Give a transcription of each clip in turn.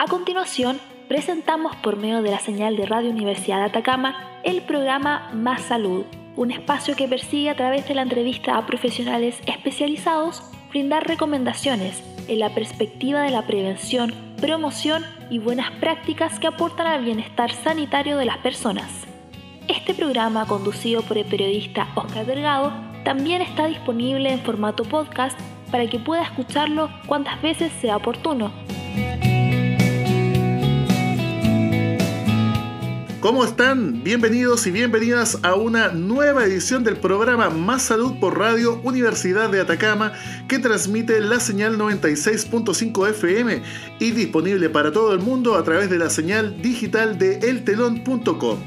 A continuación, presentamos por medio de la señal de Radio Universidad Atacama el programa Más Salud, un espacio que persigue a través de la entrevista a profesionales especializados brindar recomendaciones en la perspectiva de la prevención, promoción y buenas prácticas que aportan al bienestar sanitario de las personas. Este programa, conducido por el periodista Oscar Delgado, también está disponible en formato podcast para que pueda escucharlo cuantas veces sea oportuno. ¿Cómo están? Bienvenidos y bienvenidas a una nueva edición del programa Más Salud por Radio Universidad de Atacama que transmite la señal 96.5 FM y disponible para todo el mundo a través de la señal digital de eltelon.com.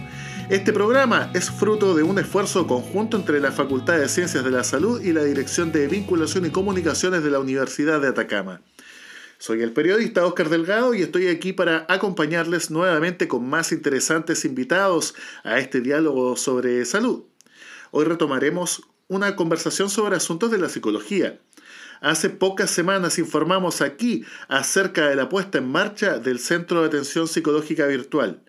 Este programa es fruto de un esfuerzo conjunto entre la Facultad de Ciencias de la Salud y la Dirección de Vinculación y Comunicaciones de la Universidad de Atacama. Soy el periodista Oscar Delgado y estoy aquí para acompañarles nuevamente con más interesantes invitados a este diálogo sobre salud. Hoy retomaremos una conversación sobre asuntos de la psicología. Hace pocas semanas informamos aquí acerca de la puesta en marcha del Centro de Atención Psicológica Virtual.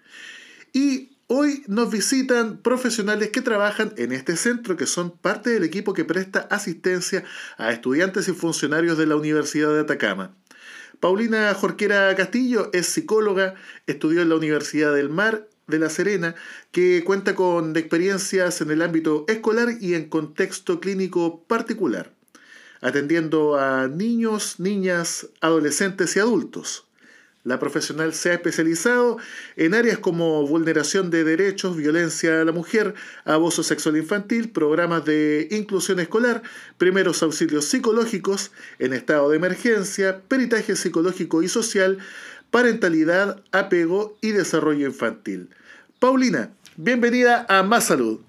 Y hoy nos visitan profesionales que trabajan en este centro, que son parte del equipo que presta asistencia a estudiantes y funcionarios de la Universidad de Atacama. Paulina Jorquera Castillo es psicóloga, estudió en la Universidad del Mar de La Serena, que cuenta con experiencias en el ámbito escolar y en contexto clínico particular, atendiendo a niños, niñas, adolescentes y adultos. La profesional se ha especializado en áreas como vulneración de derechos, violencia a la mujer, abuso sexual infantil, programas de inclusión escolar, primeros auxilios psicológicos en estado de emergencia, peritaje psicológico y social, parentalidad, apego y desarrollo infantil. Paulina, bienvenida a Más Salud.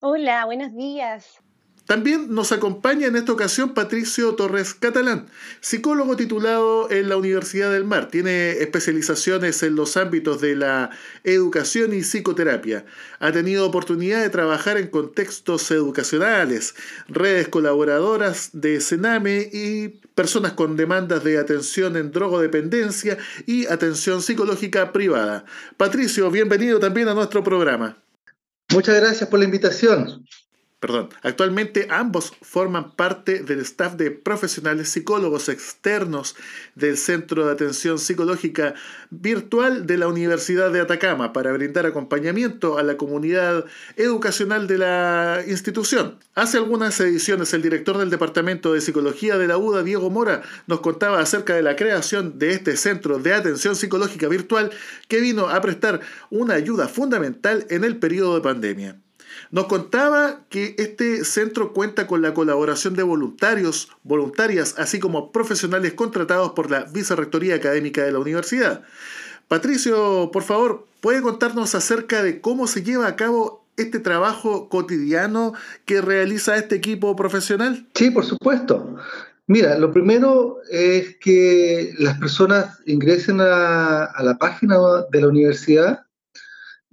Hola, buenos días. También nos acompaña en esta ocasión Patricio Torres Catalán, psicólogo titulado en la Universidad del Mar. Tiene especializaciones en los ámbitos de la educación y psicoterapia. Ha tenido oportunidad de trabajar en contextos educacionales, redes colaboradoras de Sename y personas con demandas de atención en drogodependencia y atención psicológica privada. Patricio, bienvenido también a nuestro programa. Muchas gracias por la invitación. Perdón, actualmente ambos forman parte del staff de profesionales psicólogos externos del Centro de Atención Psicológica Virtual de la Universidad de Atacama para brindar acompañamiento a la comunidad educacional de la institución. Hace algunas ediciones el director del Departamento de Psicología de la UDA, Diego Mora, nos contaba acerca de la creación de este Centro de Atención Psicológica Virtual que vino a prestar una ayuda fundamental en el periodo de pandemia. Nos contaba que este centro cuenta con la colaboración de voluntarios, voluntarias, así como profesionales contratados por la Vicerrectoría Académica de la Universidad. Patricio, por favor, ¿puede contarnos acerca de cómo se lleva a cabo este trabajo cotidiano que realiza este equipo profesional? Sí, por supuesto. Mira, lo primero es que las personas ingresen a, a la página de la universidad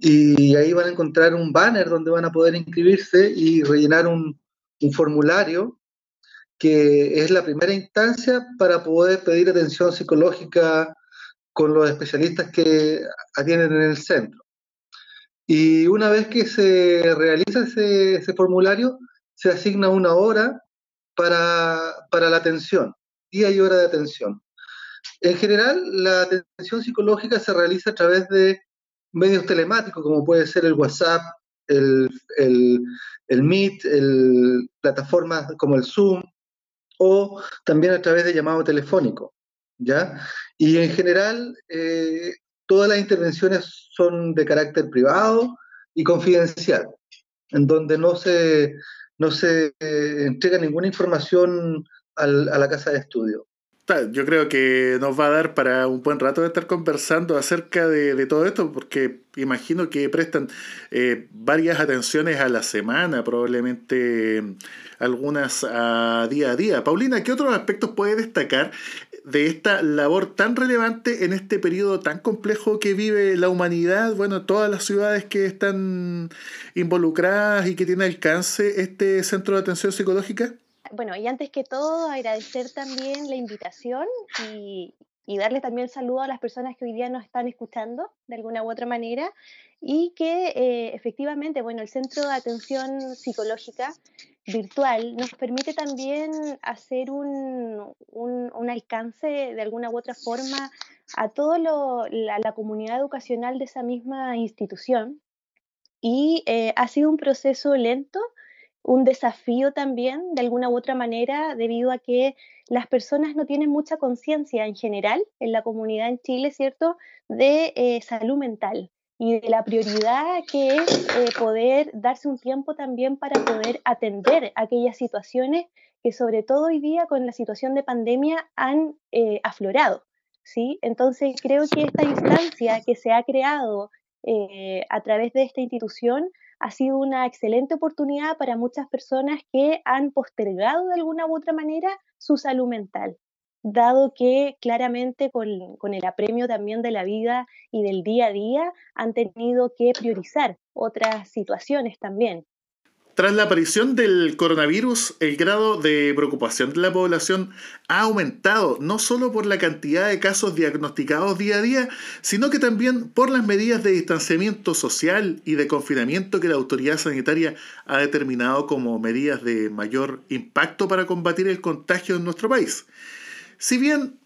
y ahí van a encontrar un banner donde van a poder inscribirse y rellenar un, formulario que es la primera instancia para poder pedir atención psicológica con los especialistas que atienden en el centro. Y una vez que se realiza ese, formulario, se asigna una hora para, para, la atención, día y hora de atención. En general, la atención psicológica se realiza a través de medios telemáticos como puede ser el WhatsApp, el, el, Meet, el, plataformas como el Zoom o también a través de llamado telefónico. ¿ya? Y en general, eh, todas las intervenciones son de carácter privado y confidencial, en donde no se, no se eh, entrega ninguna información a la casa de estudio yo creo que nos va a dar para un buen rato de estar conversando acerca de, todo esto, porque imagino que prestan eh, varias atenciones a la semana, probablemente algunas a día a día. Paulina, ¿qué otros aspectos puede destacar de esta labor tan relevante en este periodo tan complejo que vive la humanidad? Bueno, todas las ciudades que están involucradas y que tiene alcance este centro de atención psicológica bueno, y antes que todo agradecer también la invitación y, darle también saludo a las personas que hoy día nos están escuchando de alguna u otra manera y que eh, efectivamente, bueno, el Centro de Atención Psicológica virtual nos permite también hacer un, un, alcance de alguna u otra forma a toda la, la, comunidad educacional de esa misma institución. Y eh, ha sido un proceso lento, un desafío también de alguna u otra manera debido a que las personas no tienen mucha conciencia en general en la comunidad en Chile, ¿cierto?, de eh, salud mental y de la prioridad que es eh, poder darse un tiempo también para poder atender aquellas situaciones que sobre todo hoy día con la situación de pandemia han eh, aflorado. ¿sí? Entonces creo que esta instancia que se ha creado a través de esta institución ha sido una excelente oportunidad para muchas personas que han postergado de alguna u otra manera su salud mental, dado que claramente con, el apremio también de la vida y del día a día han tenido que priorizar otras situaciones también. Tras la aparición del coronavirus, el grado de preocupación de la población ha aumentado no solo por la cantidad de casos diagnosticados día a día, sino que también por las medidas de distanciamiento social y de confinamiento que la autoridad sanitaria ha determinado como medidas de mayor impacto para combatir el contagio en nuestro país. Si bien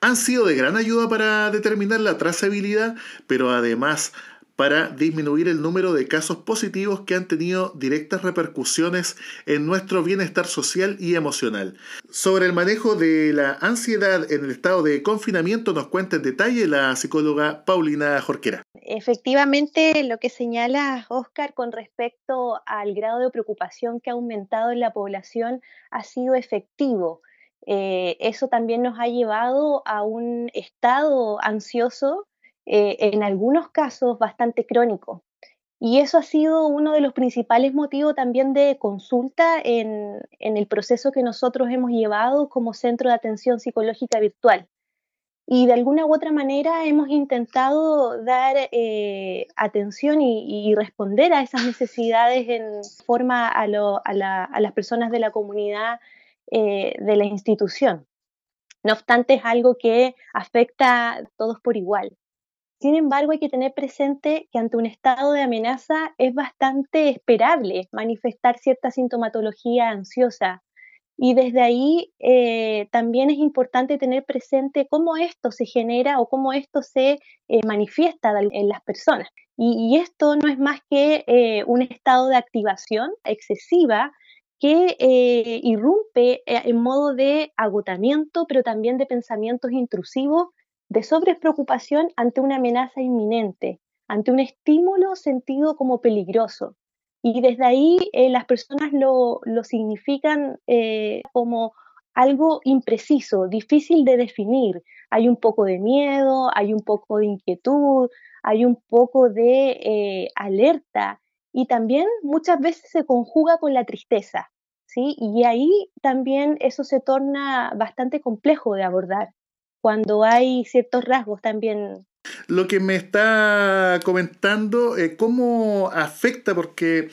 han sido de gran ayuda para determinar la trazabilidad, pero además para disminuir el número de casos positivos que han tenido directas repercusiones en nuestro bienestar social y emocional. Sobre el manejo de la ansiedad en el estado de confinamiento nos cuenta en detalle la psicóloga Paulina Jorquera. Efectivamente, lo que señala Oscar con respecto al grado de preocupación que ha aumentado en la población ha sido efectivo. Eh, eso también nos ha llevado a un estado ansioso eh, en algunos casos bastante crónico. Y eso ha sido uno de los principales motivos también de consulta en, el proceso que nosotros hemos llevado como Centro de Atención Psicológica Virtual. Y de alguna u otra manera hemos intentado dar eh, atención y, responder a esas necesidades en forma a, las personas de la comunidad eh, de la institución. No obstante, es algo que afecta a todos por igual. Sin embargo, hay que tener presente que ante un estado de amenaza es bastante esperable manifestar cierta sintomatología ansiosa. Y desde ahí eh, también es importante tener presente cómo esto se genera o cómo esto se eh, manifiesta en las personas. Y, esto no es más que eh, un estado de activación excesiva que irrumpe en modo de agotamiento, pero también de pensamientos intrusivos de sobrepreocupación ante una amenaza inminente, ante un estímulo sentido como peligroso. Y desde ahí eh, las personas lo, significan eh, como algo impreciso, difícil de definir. Hay un poco de miedo, hay un poco de inquietud, hay un poco de eh, alerta y también muchas veces se conjuga con la tristeza. ¿sí? Y ahí también eso se torna bastante complejo de abordar cuando hay ciertos rasgos también. Lo que me está comentando, eh, ¿cómo afecta? Porque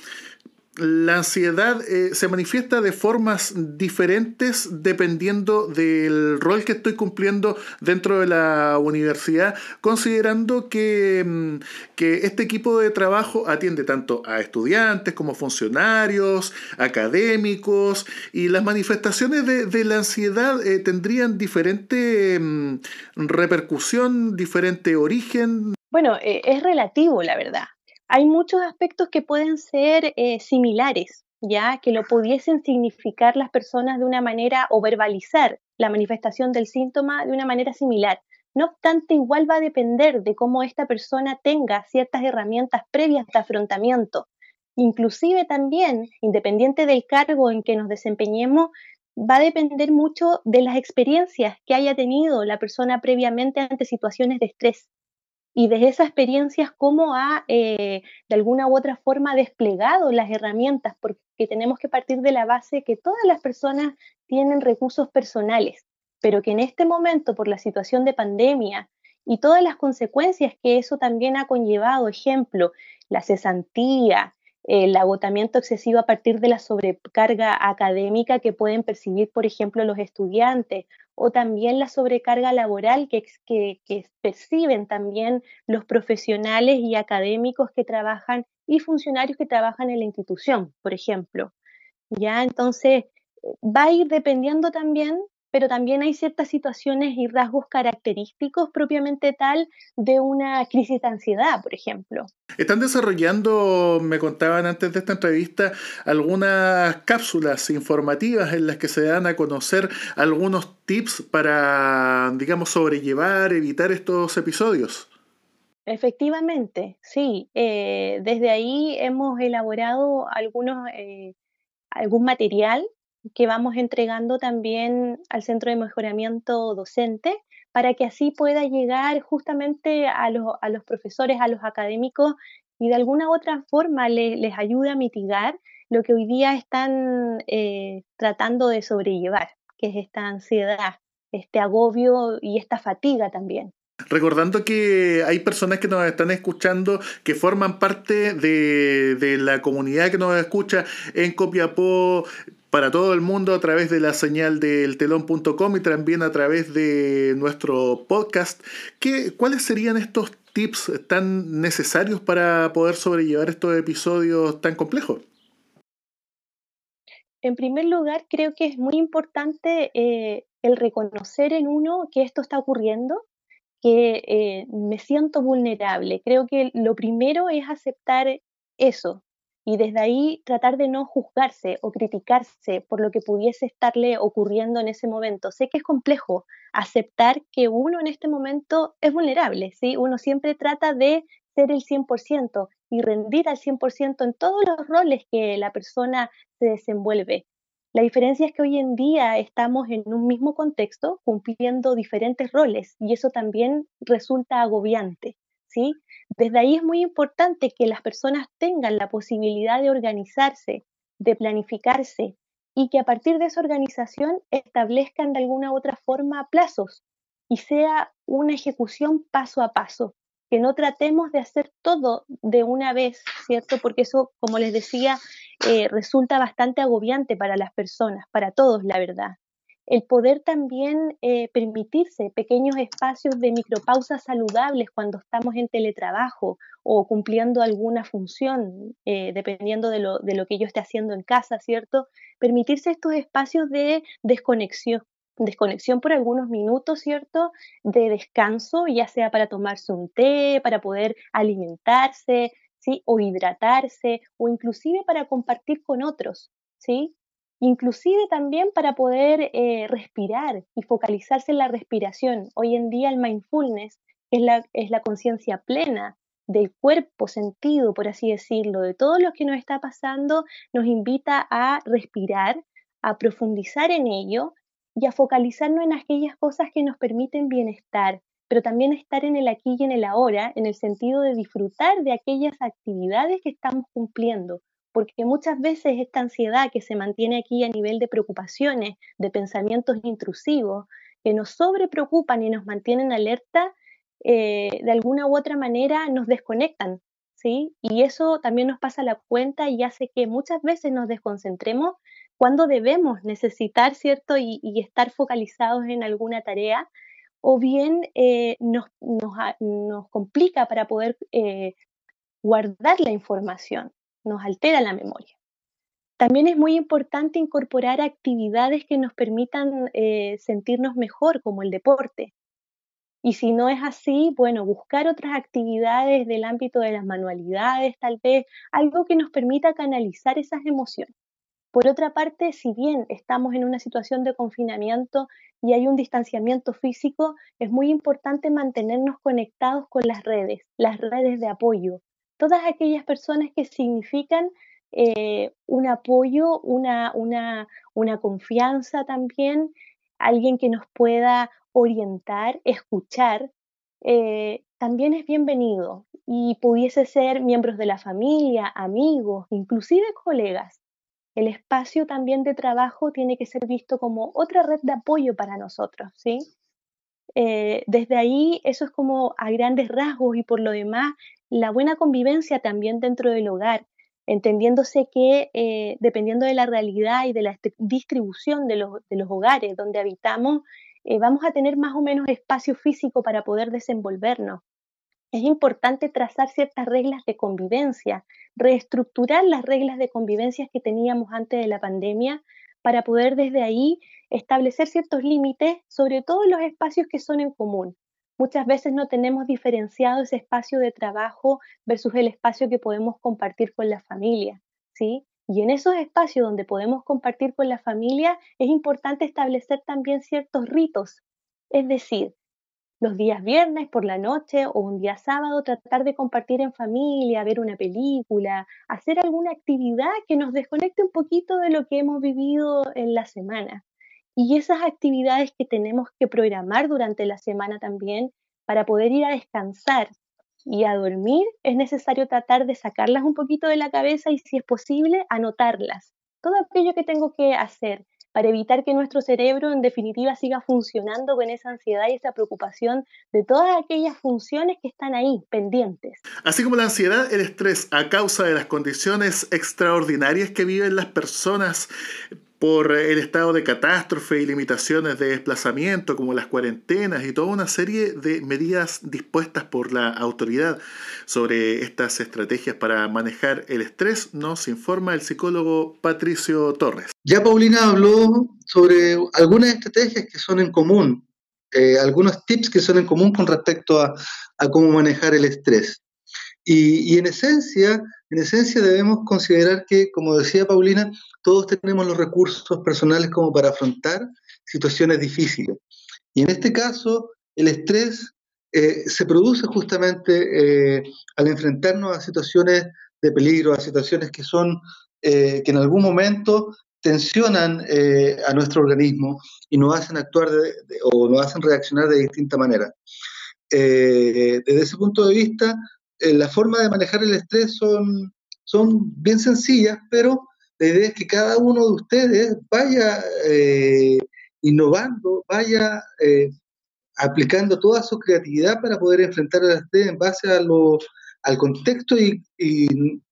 la ansiedad eh, se manifiesta de formas diferentes dependiendo del rol que estoy cumpliendo dentro de la universidad, considerando que, mm, que, este equipo de trabajo atiende tanto a estudiantes como funcionarios, académicos, y las manifestaciones de, la ansiedad eh, tendrían diferente mm, repercusión, diferente origen. Bueno, eh, es relativo, la verdad hay muchos aspectos que pueden ser eh, similares, ya que lo pudiesen significar las personas de una manera o verbalizar la manifestación del síntoma de una manera similar. No obstante, igual va a depender de cómo esta persona tenga ciertas herramientas previas de afrontamiento. Inclusive también, independiente del cargo en que nos desempeñemos, va a depender mucho de las experiencias que haya tenido la persona previamente ante situaciones de estrés y desde esas experiencias cómo ha eh, de alguna u otra forma desplegado las herramientas, porque tenemos que partir de la base que todas las personas tienen recursos personales, pero que en este momento por la situación de pandemia y todas las consecuencias que eso también ha conllevado, ejemplo, la cesantía, el agotamiento excesivo a partir de la sobrecarga académica que pueden percibir, por ejemplo, los estudiantes o también la sobrecarga laboral que, que, que, perciben también los profesionales y académicos que trabajan y funcionarios que trabajan en la institución, por ejemplo. Ya, entonces, va a ir dependiendo también pero también hay ciertas situaciones y rasgos característicos propiamente tal de una crisis de ansiedad, por ejemplo. Están desarrollando, me contaban antes de esta entrevista, algunas cápsulas informativas en las que se dan a conocer algunos tips para, digamos, sobrellevar, evitar estos episodios. Efectivamente, sí. Eh, desde ahí hemos elaborado algunos, eh, algún material que vamos entregando también al Centro de Mejoramiento Docente para que así pueda llegar justamente a, los profesores, a los académicos y de alguna otra forma les ayude a mitigar lo que hoy día están eh, tratando de sobrellevar, que es esta ansiedad, este agobio y esta fatiga también. Recordando que hay personas que nos están escuchando que forman parte de, de la comunidad que nos escucha en Copiapó, para todo el mundo a través de la señal del telón.com y también a través de nuestro podcast. ¿Qué, ¿Cuáles serían estos tips tan necesarios para poder sobrellevar estos episodios tan complejos? En primer lugar, creo que es muy importante eh, el reconocer en uno que esto está ocurriendo, que eh, me siento vulnerable. Creo que lo primero es aceptar eso, y desde ahí tratar de no juzgarse o criticarse por lo que pudiese estarle ocurriendo en ese momento. Sé que es complejo aceptar que uno en este momento es vulnerable, ¿sí? Uno siempre trata de ser el 100% y rendir al 100% en todos los roles que la persona se desenvuelve. La diferencia es que hoy en día estamos en un mismo contexto cumpliendo diferentes roles y eso también resulta agobiante, Desde ahí es muy importante que las personas tengan la posibilidad de organizarse, de planificarse y que a partir de esa organización establezcan de alguna u otra forma plazos y sea una ejecución paso a paso, que no tratemos de hacer todo de una vez, ¿cierto? Porque eso, como les decía, eh, resulta bastante agobiante para las personas, para todos, la verdad el poder también eh, permitirse pequeños espacios de micropausas saludables cuando estamos en teletrabajo o cumpliendo alguna función, eh, dependiendo de lo, de lo que yo esté haciendo en casa, ¿cierto? Permitirse estos espacios de desconexión, desconexión por algunos minutos, ¿cierto? De descanso, ya sea para tomarse un té, para poder alimentarse, ¿sí? O hidratarse, o inclusive para compartir con otros, ¿sí? Inclusive también para poder eh, respirar y focalizarse en la respiración. Hoy en día el mindfulness es la, es la conciencia plena del cuerpo sentido, por así decirlo, de todo lo que nos está pasando, nos invita a respirar, a profundizar en ello y a focalizarnos en aquellas cosas que nos permiten bienestar, pero también estar en el aquí y en el ahora, en el sentido de disfrutar de aquellas actividades que estamos cumpliendo, porque muchas veces esta ansiedad que se mantiene aquí a nivel de preocupaciones, de pensamientos intrusivos, que nos sobrepreocupan y nos mantienen alerta, eh, de alguna u otra manera nos desconectan, ¿sí? Y eso también nos pasa la cuenta y hace que muchas veces nos desconcentremos cuando debemos necesitar, ¿cierto? Y, estar focalizados en alguna tarea, o bien eh, nos, nos, complica para poder eh, guardar la información nos altera la memoria. También es muy importante incorporar actividades que nos permitan eh, sentirnos mejor, como el deporte. Y si no es así, bueno, buscar otras actividades del ámbito de las manualidades, tal vez algo que nos permita canalizar esas emociones. Por otra parte, si bien estamos en una situación de confinamiento y hay un distanciamiento físico, es muy importante mantenernos conectados con las redes, las redes de apoyo, todas aquellas personas que significan eh, un apoyo, una, una, confianza también, alguien que nos pueda orientar, escuchar, eh, también es bienvenido y pudiese ser miembros de la familia, amigos, inclusive colegas. El espacio también de trabajo tiene que ser visto como otra red de apoyo para nosotros, ¿sí? Eh, desde ahí, eso es como a grandes rasgos y por lo demás, la buena convivencia también dentro del hogar, entendiéndose que eh, dependiendo de la realidad y de la distribución de los, hogares donde habitamos, eh, vamos a tener más o menos espacio físico para poder desenvolvernos. Es importante trazar ciertas reglas de convivencia, reestructurar las reglas de convivencia que teníamos antes de la pandemia para poder desde ahí establecer ciertos límites, sobre todo en los espacios que son en común. Muchas veces no tenemos diferenciado ese espacio de trabajo versus el espacio que podemos compartir con la familia, ¿sí? Y en esos espacios donde podemos compartir con la familia es importante establecer también ciertos ritos, es decir, los días viernes por la noche o un día sábado tratar de compartir en familia, ver una película, hacer alguna actividad que nos desconecte un poquito de lo que hemos vivido en la semana. Y esas actividades que tenemos que programar durante la semana también para poder ir a descansar y a dormir, es necesario tratar de sacarlas un poquito de la cabeza y si es posible, anotarlas. Todo aquello que tengo que hacer para evitar que nuestro cerebro en definitiva siga funcionando con esa ansiedad y esa preocupación de todas aquellas funciones que están ahí pendientes. Así como la ansiedad, el estrés a causa de las condiciones extraordinarias que viven las personas por el estado de catástrofe y limitaciones de desplazamiento como las cuarentenas y toda una serie de medidas dispuestas por la autoridad sobre estas estrategias para manejar el estrés, nos informa el psicólogo Patricio Torres. Ya Paulina habló sobre algunas estrategias que son en común, eh, algunos tips que son en común con respecto a, cómo manejar el estrés. Y en esencia, en esencia debemos considerar que, como decía Paulina, todos tenemos los recursos personales como para afrontar situaciones difíciles. Y en este caso, el estrés eh, se produce justamente eh, al enfrentarnos a situaciones de peligro, a situaciones que son, eh, que en algún momento tensionan a nuestro organismo y nos hacen actuar o nos hacen reaccionar de distinta manera. desde ese punto de vista, eh, la forma de manejar el estrés son, son bien sencillas, pero la idea es que cada uno de ustedes vaya eh, innovando, vaya eh, aplicando toda su creatividad para poder enfrentar el estrés en base a lo, al contexto y,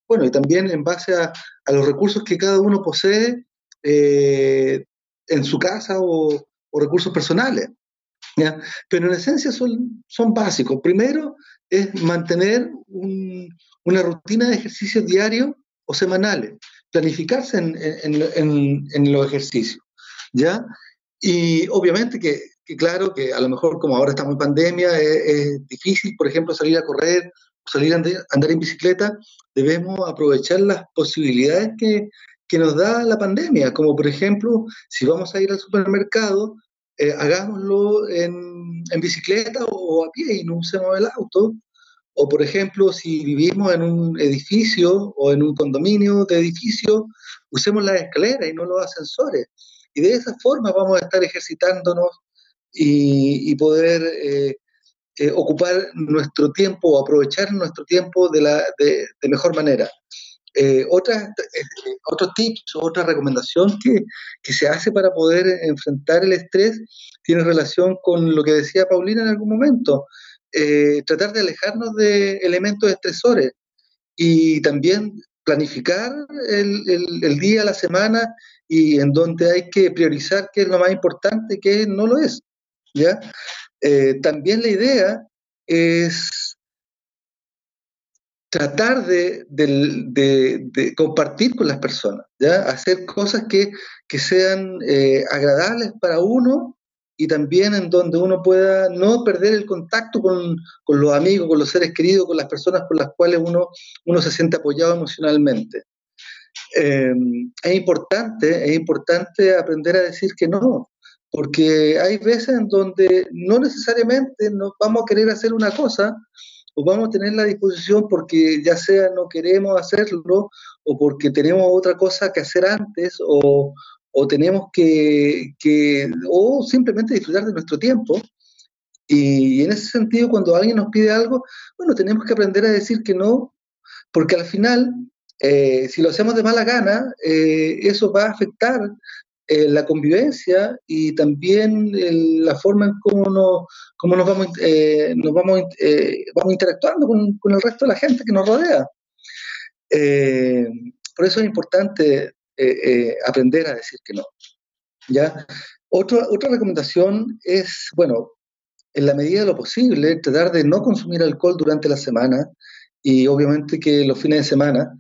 bueno, y también en base a, los recursos que cada uno posee en su casa o, recursos personales. Pero en esencia son, son básicos. Primero, es mantener una rutina de ejercicios diarios o semanales, planificarse en, los ejercicios, ¿ya? Y obviamente que, claro, que a lo mejor como ahora estamos en pandemia, es, difícil, por ejemplo, salir a correr, salir a andar, en bicicleta, debemos aprovechar las posibilidades que, nos da la pandemia, como por ejemplo, si vamos a ir al supermercado, eh, hagámoslo en, bicicleta o a pie y no usemos el auto. O, por ejemplo, si vivimos en un edificio o en un condominio de edificio, usemos las escaleras y no los ascensores. Y de esa forma vamos a estar ejercitándonos y, poder eh, eh, ocupar nuestro tiempo o aprovechar nuestro tiempo de, la, de mejor manera. Eh, otra, eh, otro tips, otra recomendación que, que, se hace para poder enfrentar el estrés tiene relación con lo que decía Paulina en algún momento, eh, tratar de alejarnos de elementos estresores y también planificar el, el, día, la semana y en donde hay que priorizar qué es lo más importante qué no lo es. ¿ya? también la idea es tratar de, compartir con las personas, hacer cosas que, sean eh, agradables para uno y también en donde uno pueda no perder el contacto con, los amigos, con los seres queridos, con las personas con las cuales uno, se siente apoyado emocionalmente. Eh, es importante, es importante aprender a decir que no, porque hay veces en donde no necesariamente nos vamos a querer hacer una cosa, o vamos a tener la disposición porque ya sea no queremos hacerlo o porque tenemos otra cosa que hacer antes o, tenemos que, o simplemente disfrutar de nuestro tiempo. Y en ese sentido, cuando alguien nos pide algo, bueno, tenemos que aprender a decir que no, porque al final, eh, si lo hacemos de mala gana, eh, eso va a afectar eh, la convivencia y también la forma en cómo nos, vamos, eh, nos vamos, eh, vamos interactuando con, el resto de la gente que nos rodea. por eso es importante aprender a decir que no. ¿ya? Otra, otra recomendación es, bueno, en la medida de lo posible, tratar de no consumir alcohol durante la semana y obviamente que los fines de semana,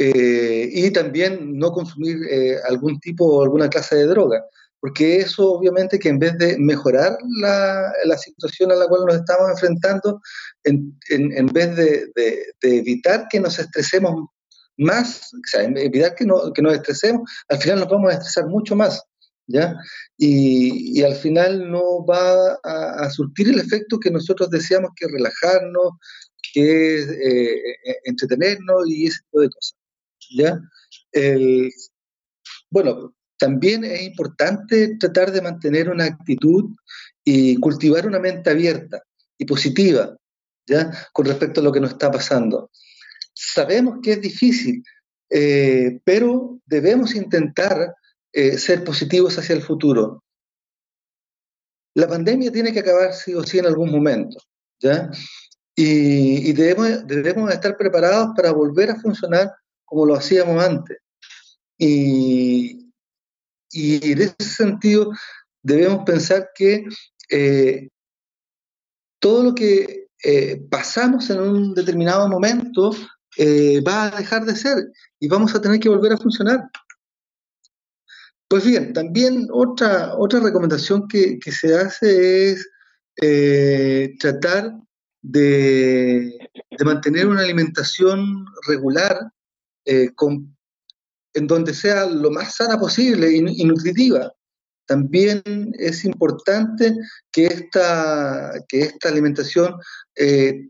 eh, y también no consumir eh, algún tipo o alguna clase de droga, porque eso obviamente que en vez de mejorar la, la situación a la cual nos estamos enfrentando, en, en, vez de, evitar que nos estresemos más, o sea, evitar que, no, que nos estresemos, al final nos vamos a estresar mucho más. ¿Ya? Y, y al final no va a, surtir el efecto que nosotros deseamos, que relajarnos, que eh, entretenernos y ese tipo de cosas. Bueno, también es importante tratar de mantener una actitud y cultivar una mente abierta y positiva, ¿ya? Con respecto a lo que nos está pasando. Sabemos que es difícil, eh, pero debemos intentar eh, ser positivos hacia el futuro. La pandemia tiene que acabar sí o sí en algún momento, ¿ya? Y, y debemos, debemos estar preparados para volver a funcionar como lo hacíamos antes. Y, en ese sentido debemos pensar que eh, todo lo que eh, pasamos en un determinado momento eh, va a dejar de ser y vamos a tener que volver a funcionar. Pues bien, también otra, otra recomendación que, se hace es tratar de, mantener una alimentación regular eh, en donde sea lo más sana posible y, nutritiva. También es importante que esta, que esta alimentación eh,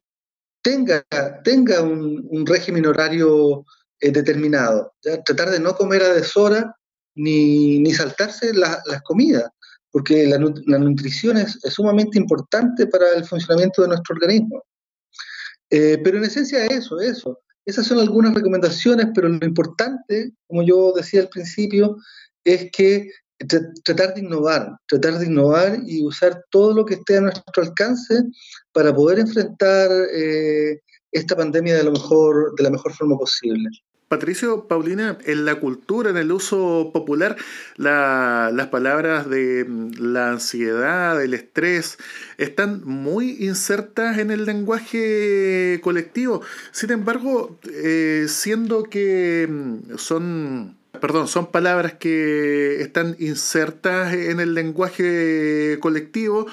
tenga, tenga un, régimen horario eh, determinado. Tratar de no comer a deshora ni, ni saltarse las comidas, porque la, nutrición es, es, sumamente importante para el funcionamiento de nuestro organismo. pero en esencia eso, eso. Esas son algunas recomendaciones, pero lo importante, como yo decía al principio, es que tratar de innovar, tratar de innovar y usar todo lo que esté a nuestro alcance para poder enfrentar eh, esta pandemia de, la mejor forma posible. Patricio, Paulina, en la cultura, en el uso popular, la, las palabras de mm, la ansiedad, el estrés, están muy insertas en el lenguaje colectivo. Sin embargo, eh, siendo que mm, son perdón, son palabras que están insertas en el lenguaje colectivo,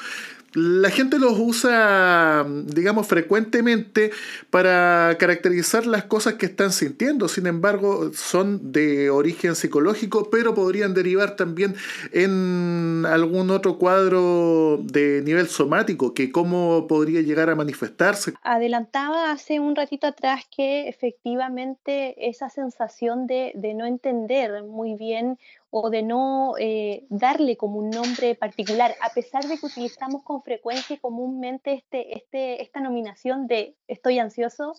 la gente los usa, digamos, frecuentemente para caracterizar las cosas que están sintiendo. Sin embargo, son de origen psicológico, pero podrían derivar también en algún otro cuadro de nivel somático, que cómo podría llegar a manifestarse. Adelantaba hace un ratito atrás que efectivamente esa sensación de, de no entender muy bien o de no eh, darle como un nombre particular, a pesar de que utilizamos con frecuencia y comúnmente este, este, esta nominación de estoy ansioso,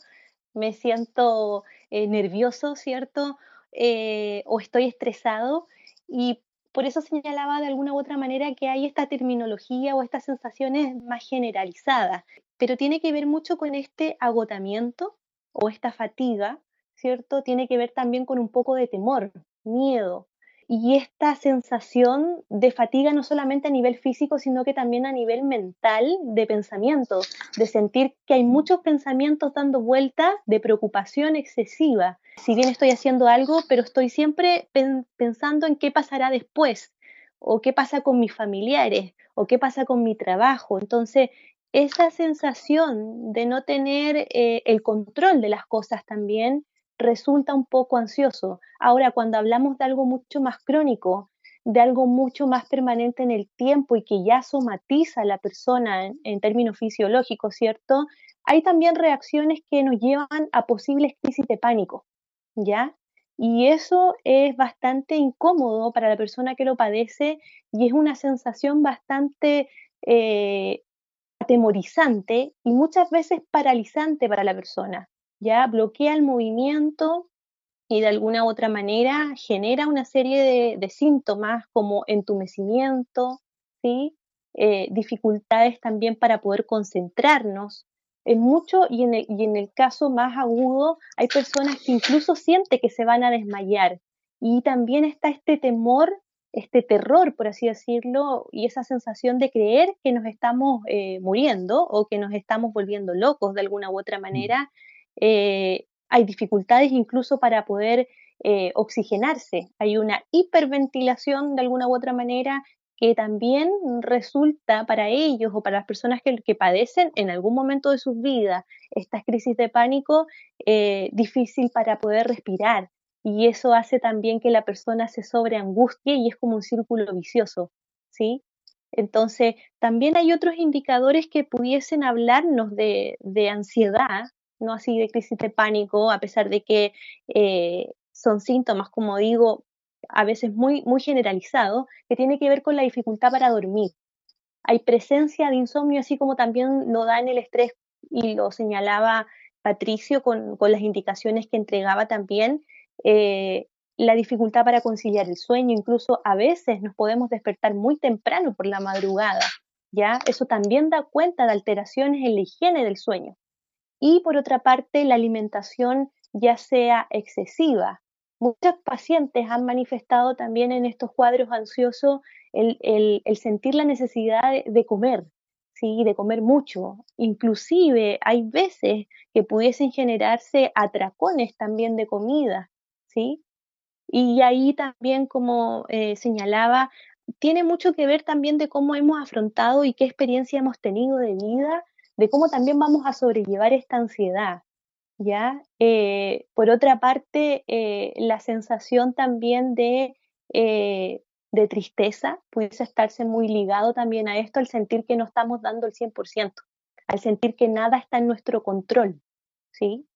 me siento eh, nervioso, ¿cierto? Eh, o estoy estresado. Y por eso señalaba de alguna u otra manera que hay esta terminología o estas sensaciones más generalizadas, pero tiene que ver mucho con este agotamiento o esta fatiga, ¿cierto? Tiene que ver también con un poco de temor, miedo, y esta sensación de fatiga no solamente a nivel físico, sino que también a nivel mental de pensamiento, de sentir que hay muchos pensamientos dando vueltas de preocupación excesiva. Si bien estoy haciendo algo, pero estoy siempre pensando en qué pasará después, o qué pasa con mis familiares, o qué pasa con mi trabajo. Entonces, esa sensación de no tener eh, el control de las cosas también resulta un poco ansioso. Ahora, cuando hablamos de algo mucho más crónico, de algo mucho más permanente en el tiempo y que ya somatiza a la persona en, términos fisiológicos, ¿cierto? Hay también reacciones que nos llevan a posibles crisis de pánico, ¿ya? Y eso es bastante incómodo para la persona que lo padece y es una sensación bastante eh, atemorizante y muchas veces paralizante para la persona ya bloquea el movimiento y de alguna u otra manera genera una serie de, síntomas como entumecimiento, ¿sí? Eh, dificultades también para poder concentrarnos. En mucho y en, el, y en el caso más agudo hay personas que incluso sienten que se van a desmayar Y también está este temor, este terror, por así decirlo, y esa sensación de creer que nos estamos eh, muriendo o que nos estamos volviendo locos de alguna u otra manera. Eh, hay dificultades incluso para poder eh, oxigenarse. Hay una hiperventilación de alguna u otra manera que también resulta para ellos o para las personas que, padecen en algún momento de sus vidas estas crisis de pánico eh, difícil para poder respirar. Y eso hace también que la persona se sobreangustie y es como un círculo vicioso, ¿sí? Entonces, también hay otros indicadores que pudiesen hablarnos de, ansiedad, no así de crisis de pánico, a pesar de que eh, son síntomas, como digo, a veces muy, muy generalizado, que tiene que ver con la dificultad para dormir. Hay presencia de insomnio, así como también lo da en el estrés y lo señalaba Patricio con, las indicaciones que entregaba también, eh, la dificultad para conciliar el sueño, incluso a veces nos podemos despertar muy temprano por la madrugada, ¿ya? Eso también da cuenta de alteraciones en la higiene del sueño. Y por otra parte, la alimentación ya sea excesiva, Muchos pacientes han manifestado también en estos cuadros ansiosos el, sentir la necesidad de, comer, ¿sí? de comer mucho. Inclusive hay veces que pudiesen generarse atracones también de comida. ¿sí? Y ahí también, como eh, señalaba, tiene mucho que ver también de cómo hemos afrontado y qué experiencia hemos tenido de vida, de cómo también vamos a sobrellevar esta ansiedad. ¿ya? Eh, por otra parte, eh, la sensación también de, eh, de tristeza puede estarse muy ligado también a esto, al sentir que no estamos dando el 100%, al sentir que nada está en nuestro control, ¿sí?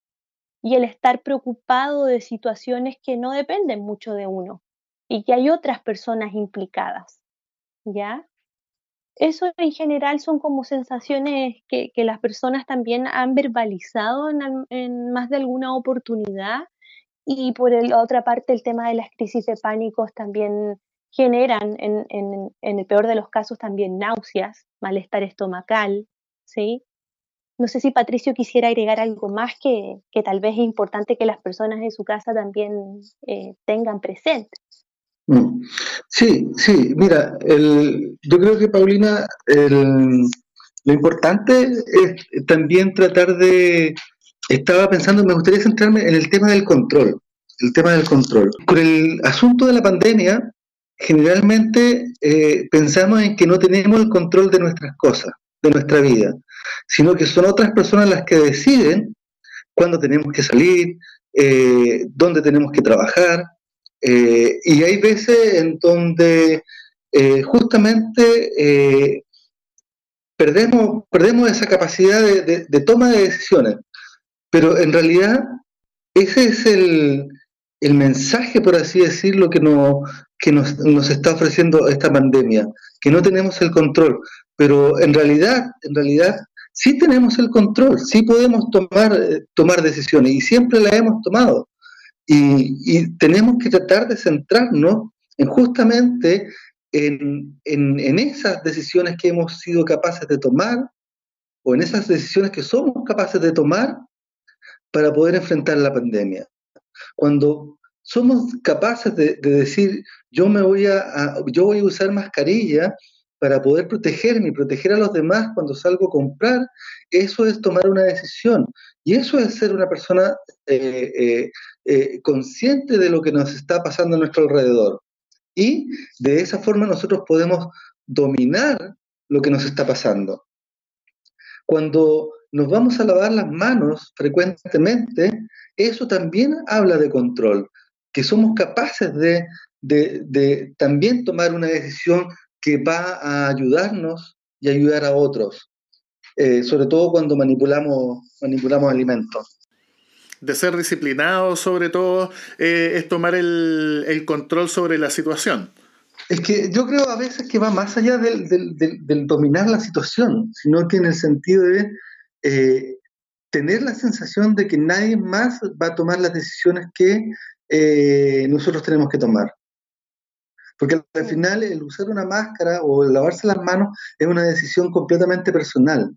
Y el estar preocupado de situaciones que no dependen mucho de uno y que hay otras personas implicadas, ¿ya? Eso en general son como sensaciones que, las personas también han verbalizado en, más de alguna oportunidad y por la otra parte el tema de las crisis de pánicos también generan en, el peor de los casos también náuseas, malestar estomacal, ¿sí? No sé si Patricio quisiera agregar algo más que, tal vez es importante que las personas en su casa también eh, tengan presente. Mm. Sí, sí, mira, yo creo que Paulina, lo importante es también tratar de, estaba pensando, me gustaría centrarme en el tema del control, el tema del control. Con el asunto de la pandemia, generalmente eh, pensamos en que no tenemos el control de nuestras cosas, de nuestra vida, sino que son otras personas las que deciden cuándo tenemos que salir, eh, dónde tenemos que trabajar, eh, y hay veces en donde eh, justamente eh, perdemos, perdemos esa capacidad de, toma de decisiones, pero en realidad ese es el, mensaje, por así decirlo, que, no, que nos, nos, está ofreciendo esta pandemia, que no tenemos el control, pero en realidad, en realidad sí tenemos el control, sí podemos tomar, tomar decisiones y siempre las hemos tomado. Y, tenemos que tratar de centrarnos en justamente en, esas decisiones que hemos sido capaces de tomar o en esas decisiones que somos capaces de tomar para poder enfrentar la pandemia. Cuando somos capaces de, decir, yo me voy a, yo voy a usar mascarilla para poder protegerme y proteger a los demás cuando salgo a comprar, eso es tomar una decisión. Y eso es ser una persona eh, eh, eh, consciente de lo que nos está pasando a nuestro alrededor. Y de esa forma nosotros podemos dominar lo que nos está pasando. Cuando nos vamos a lavar las manos frecuentemente, eso también habla de control, que somos capaces de, de también tomar una decisión que va a ayudarnos y ayudar a otros, eh, sobre todo cuando manipulamos, manipulamos alimentos. De ser disciplinado, sobre todo, eh, es tomar el, control sobre la situación. Es que yo creo a veces que va más allá del, dominar la situación, sino que en el sentido de eh, tener la sensación de que nadie más va a tomar las decisiones que nosotros tenemos que tomar. Porque al final el usar una máscara o lavarse las manos es una decisión completamente personal.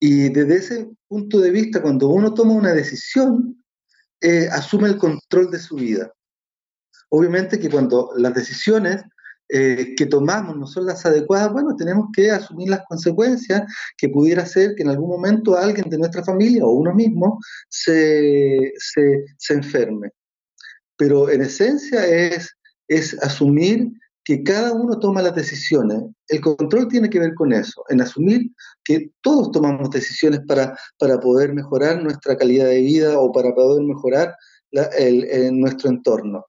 Y desde ese punto de vista, cuando uno toma una decisión, eh, asume el control de su vida. obviamente que cuando las decisiones eh, que tomamos no son las adecuadas, bueno, tenemos que asumir las consecuencias que pudiera ser que en algún momento alguien de nuestra familia o uno mismo se, se, enferme. Pero en esencia es, es asumir que cada uno toma las decisiones. El control tiene que ver con eso, en asumir que todos tomamos decisiones para, para poder mejorar nuestra calidad de vida o para poder mejorar nuestro entorno.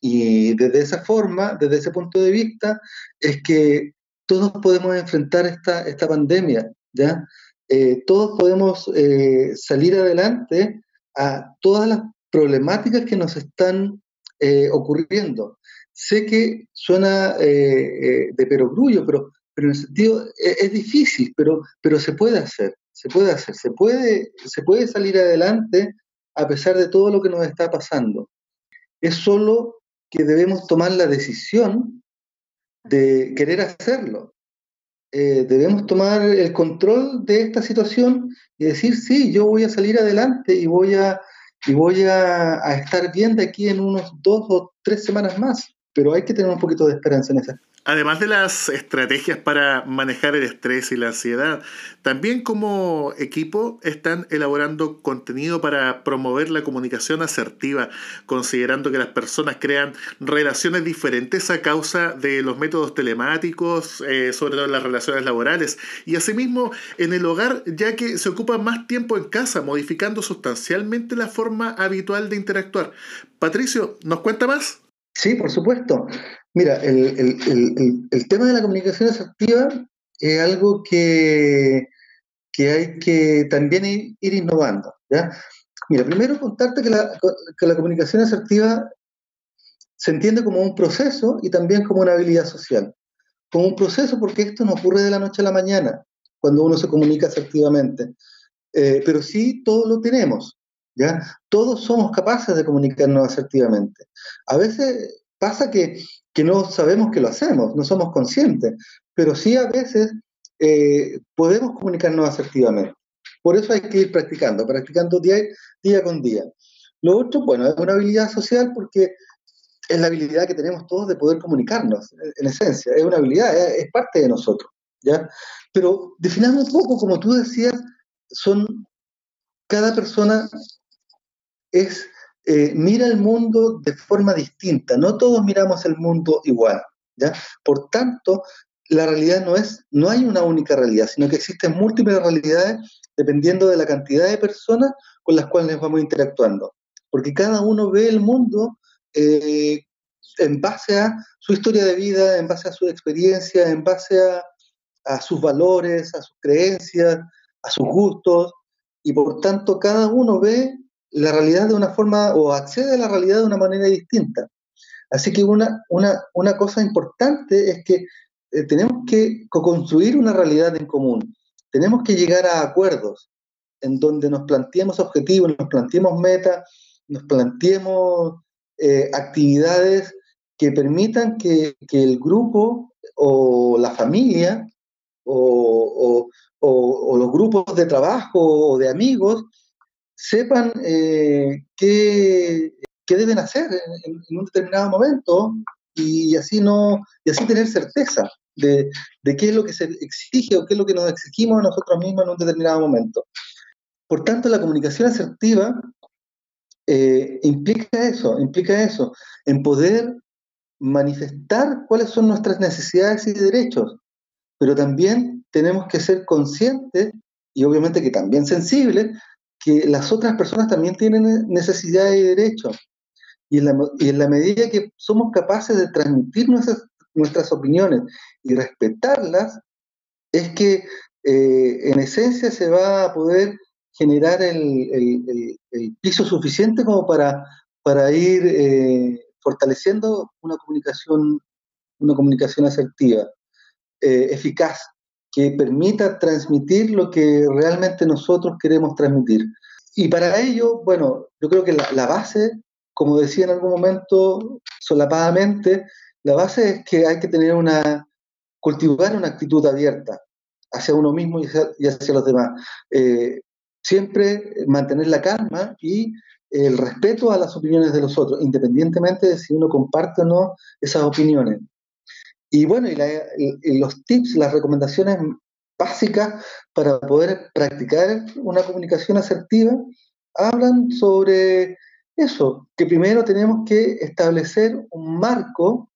Y desde esa forma, desde ese punto de vista, es que todos podemos enfrentar esta, esta pandemia, ¿ya? Eh, todos podemos eh, salir adelante a todas las problemáticas que nos están eh, ocurriendo. Sé que suena de perogrullo, pero, pero en el sentido es, es, difícil, pero, pero se puede hacer, se puede hacer, se puede, se puede salir adelante a pesar de todo lo que nos está pasando. Es solo que debemos tomar la decisión de querer hacerlo. Eh, debemos tomar el control de esta situación y decir, sí, yo voy a salir adelante y voy a, y voy a, a estar bien de aquí en unos dos o tres semanas más. Pero hay que tener un poquito de esperanza en esa, Además de las estrategias para manejar el estrés y la ansiedad, también como equipo están elaborando contenido para promover la comunicación asertiva, considerando que las personas crean relaciones diferentes a causa de los métodos telemáticos, eh, sobre todo en las relaciones laborales, y asimismo en el hogar, ya que se ocupa más tiempo en casa, modificando sustancialmente la forma habitual de interactuar. Patricio, ¿nos cuenta más? Sí, por supuesto. Mira, el, tema de la comunicación asertiva es algo que, hay que también ir, innovando. Mira, primero contarte que la, que la comunicación asertiva se entiende como un proceso y también como una habilidad social. Como un proceso porque esto no ocurre de la noche a la mañana, cuando uno se comunica asertivamente. Eh, pero sí todos lo tenemos, Todos somos capaces de comunicarnos asertivamente. A veces pasa que no sabemos que lo hacemos, no somos conscientes, pero sí a veces eh, podemos comunicarnos asertivamente. Por eso hay que ir practicando, practicando día, día con día. Lo otro, bueno, es una habilidad social porque es la habilidad que tenemos todos de poder comunicarnos, en esencia, es una habilidad, es, parte de nosotros. Pero definamos un poco, como tú decías, son, cada persona es eh, mira el mundo de forma distinta, no todos miramos el mundo igual, ¿ya? Por tanto, la realidad no es, no hay una única realidad, sino que existen múltiples realidades dependiendo de la cantidad de personas con las cuales vamos interactuando, porque cada uno ve el mundo eh, en base a su historia de vida, en base a su experiencia, en base a, a sus valores, a sus creencias, a sus gustos, y por tanto cada uno ve la realidad de una forma o accede a la realidad de una manera distinta. Así que una, una, cosa importante es que eh, tenemos que construir una realidad en común. Tenemos que llegar a acuerdos en donde nos planteemos objetivos, nos planteemos metas, nos planteemos eh, actividades que permitan que, el grupo o la familia o, o, los grupos de trabajo o de amigos sepan eh, qué, deben hacer en, un determinado momento y así no y así tener certeza de, qué es lo que se exige o qué es lo que nos exigimos nosotros mismos en un determinado momento. Por tanto, la comunicación asertiva eh, implica eso, implica eso, en poder manifestar cuáles son nuestras necesidades y derechos, pero también tenemos que ser conscientes y obviamente que también sensibles que las otras personas también tienen necesidades y derechos. Y en, la, y en medida que somos capaces de transmitir nuestras, opiniones y respetarlas, es que eh, en esencia se va a poder generar el, piso suficiente como para, para ir eh, fortaleciendo una comunicación, una comunicación asertiva, eh, eficaz, que permita transmitir lo que realmente nosotros queremos transmitir. Y para ello, bueno, yo creo que la, base, como decía en algún momento solapadamente, la base es que hay que tener una, cultivar una actitud abierta hacia uno mismo y hacia, los demás. Eh, siempre mantener la calma y el respeto a las opiniones de los otros, independientemente de si uno comparte o no esas opiniones. Y bueno, y, los tips, las recomendaciones básicas para poder practicar una comunicación asertiva hablan sobre eso, que primero tenemos que establecer un marco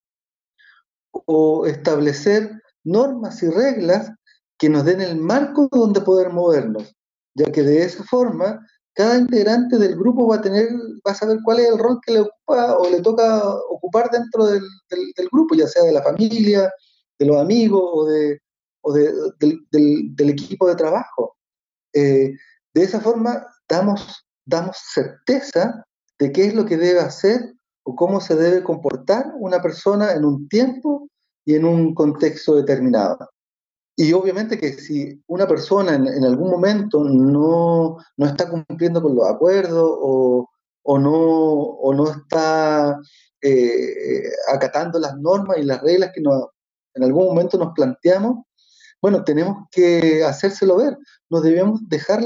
o establecer normas y reglas que nos den el marco donde poder movernos, ya que de esa forma cada integrante del grupo va a tener, va a saber cuál es el rol que le ocupa o le toca ocupar dentro del, grupo, ya sea de la familia, de los amigos o, de, del, equipo de trabajo. Eh, de esa forma damos, damos certeza de qué es lo que debe hacer o cómo se debe comportar una persona en un tiempo y en un contexto determinado. Y obviamente que si una persona en, algún momento no, no, está cumpliendo con los acuerdos o, o, no, o no está eh, acatando las normas y las reglas que nos, en algún momento nos planteamos, bueno, tenemos que hacérselo ver. No debemos dejar,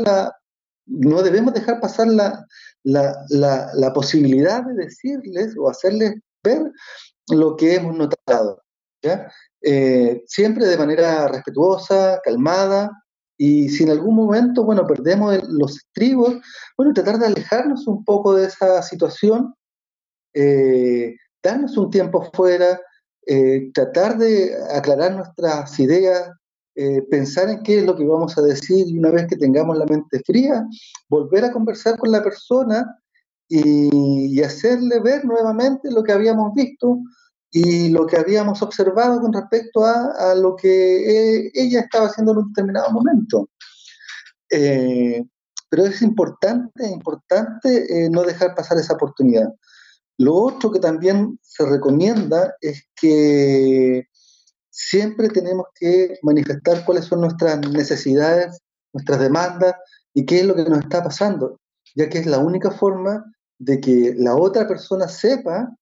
no debemos dejar pasar la, la, la, la posibilidad de decirles o hacerles ver lo que hemos notado. ¿ya? Eh, siempre de manera respetuosa, calmada, y si en algún momento, bueno, perdemos los estribos, bueno, tratar de alejarnos un poco de esa situación, eh, darnos un tiempo fuera, eh, tratar de aclarar nuestras ideas, pensar en qué es lo que vamos a decir y una vez que tengamos la mente fría, volver a conversar con la persona y hacerle ver nuevamente lo que habíamos visto, y lo que habíamos observado con respecto a, lo que eh, ella estaba haciendo en un determinado momento. Eh, pero es importante, importante eh, no dejar pasar esa oportunidad. Lo otro que también se recomienda es que siempre tenemos que manifestar cuáles son nuestras necesidades, nuestras demandas y qué es lo que nos está pasando, ya que es la única forma de que la otra persona sepa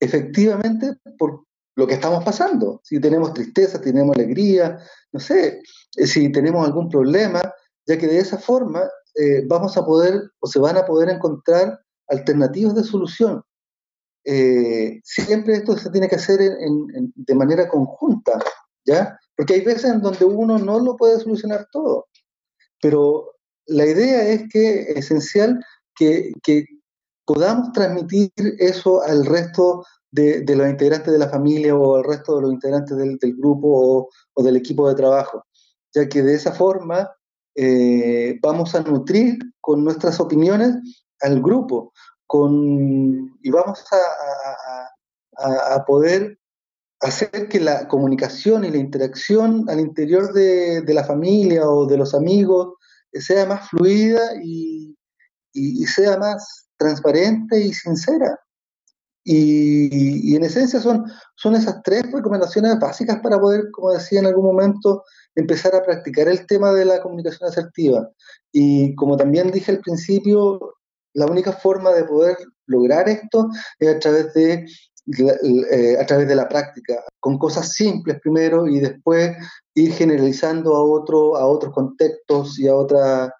efectivamente por lo que estamos pasando. Si tenemos tristeza, tenemos alegría, no sé, eh, si tenemos algún problema, ya que de esa forma eh, vamos a poder o se van a poder encontrar alternativas de solución. Eh, siempre esto se tiene que hacer de manera conjunta, ¿ya? Porque hay veces en donde uno no lo puede solucionar todo, pero la idea es que es esencial que, que podamos transmitir eso al resto de, los integrantes de la familia o al resto de los integrantes del, grupo o, del equipo de trabajo, ya que de esa forma eh, vamos a nutrir con nuestras opiniones al grupo con, y vamos a, a, poder hacer que la comunicación y la interacción al interior de, de la familia o de los amigos sea más fluida y, y sea más transparente y sincera. Y, en esencia son, son esas tres recomendaciones básicas para poder, como decía en algún momento, empezar a practicar el tema de la comunicación asertiva. Y como también dije al principio, la única forma de poder lograr esto es a través de, eh, a través de la práctica, con cosas simples primero y después ir generalizando a, otro, a otros contextos y a otra,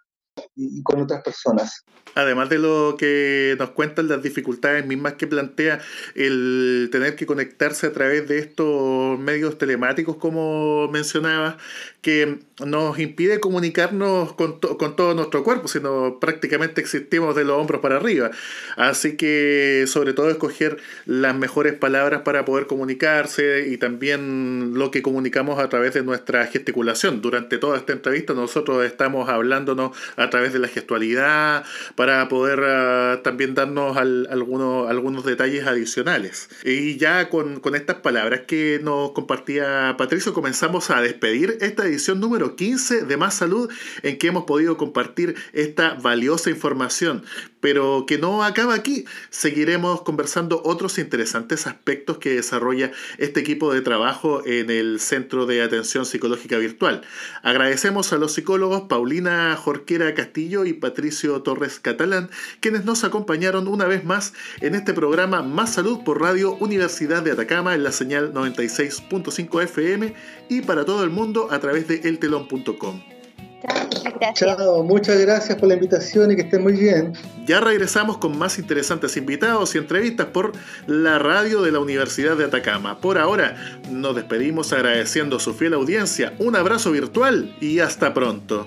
y con otras personas. Además de lo que nos cuentan las dificultades mismas que plantea el tener que conectarse a través de estos medios telemáticos, como mencionaba, que nos impide comunicarnos con, todo nuestro cuerpo, sino prácticamente existimos de los hombros para arriba. Así que sobre todo escoger las mejores palabras para poder comunicarse y también lo que comunicamos a través de nuestra gesticulación. Durante toda esta entrevista nosotros estamos hablándonos a través de la gestualidad, para poder ah, también darnos algunos, algunos detalles adicionales. Y ya con, con estas palabras que nos compartía Patricio, comenzamos a despedir esta edición número 15 de Más Salud en que hemos podido compartir esta valiosa información pero que no acaba aquí. Seguiremos conversando otros interesantes aspectos que desarrolla este equipo de trabajo en el Centro de Atención Psicológica Virtual. Agradecemos a los psicólogos Paulina Jorquera Castillo y Patricio Torres Catalán, quienes nos acompañaron una vez más en este programa Más Salud por Radio Universidad de Atacama en la señal 96.5 FM y para todo el mundo a través de eltelon.com. Muchas gracias. Chao, muchas gracias por la invitación y que estén muy bien. Ya regresamos con más interesantes invitados y entrevistas por la radio de la Universidad de Atacama. Por ahora, nos despedimos agradeciendo su fiel audiencia. Un abrazo virtual y hasta pronto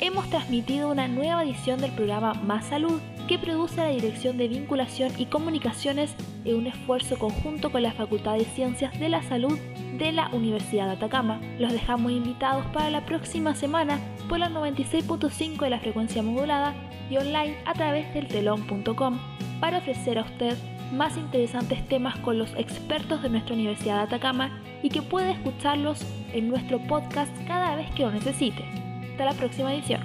hemos transmitido una nueva edición del programa Más Salud que produce la Dirección de Vinculación y Comunicaciones en un esfuerzo conjunto con la Facultad de Ciencias de la Salud de la Universidad de Atacama. Los dejamos invitados para la próxima semana por la 96.5 de la frecuencia modulada y online a través del telón.com para ofrecer a usted más interesantes temas con los expertos de nuestra Universidad de Atacama y que puede escucharlos en nuestro podcast cada vez que lo necesite hasta la próxima edición.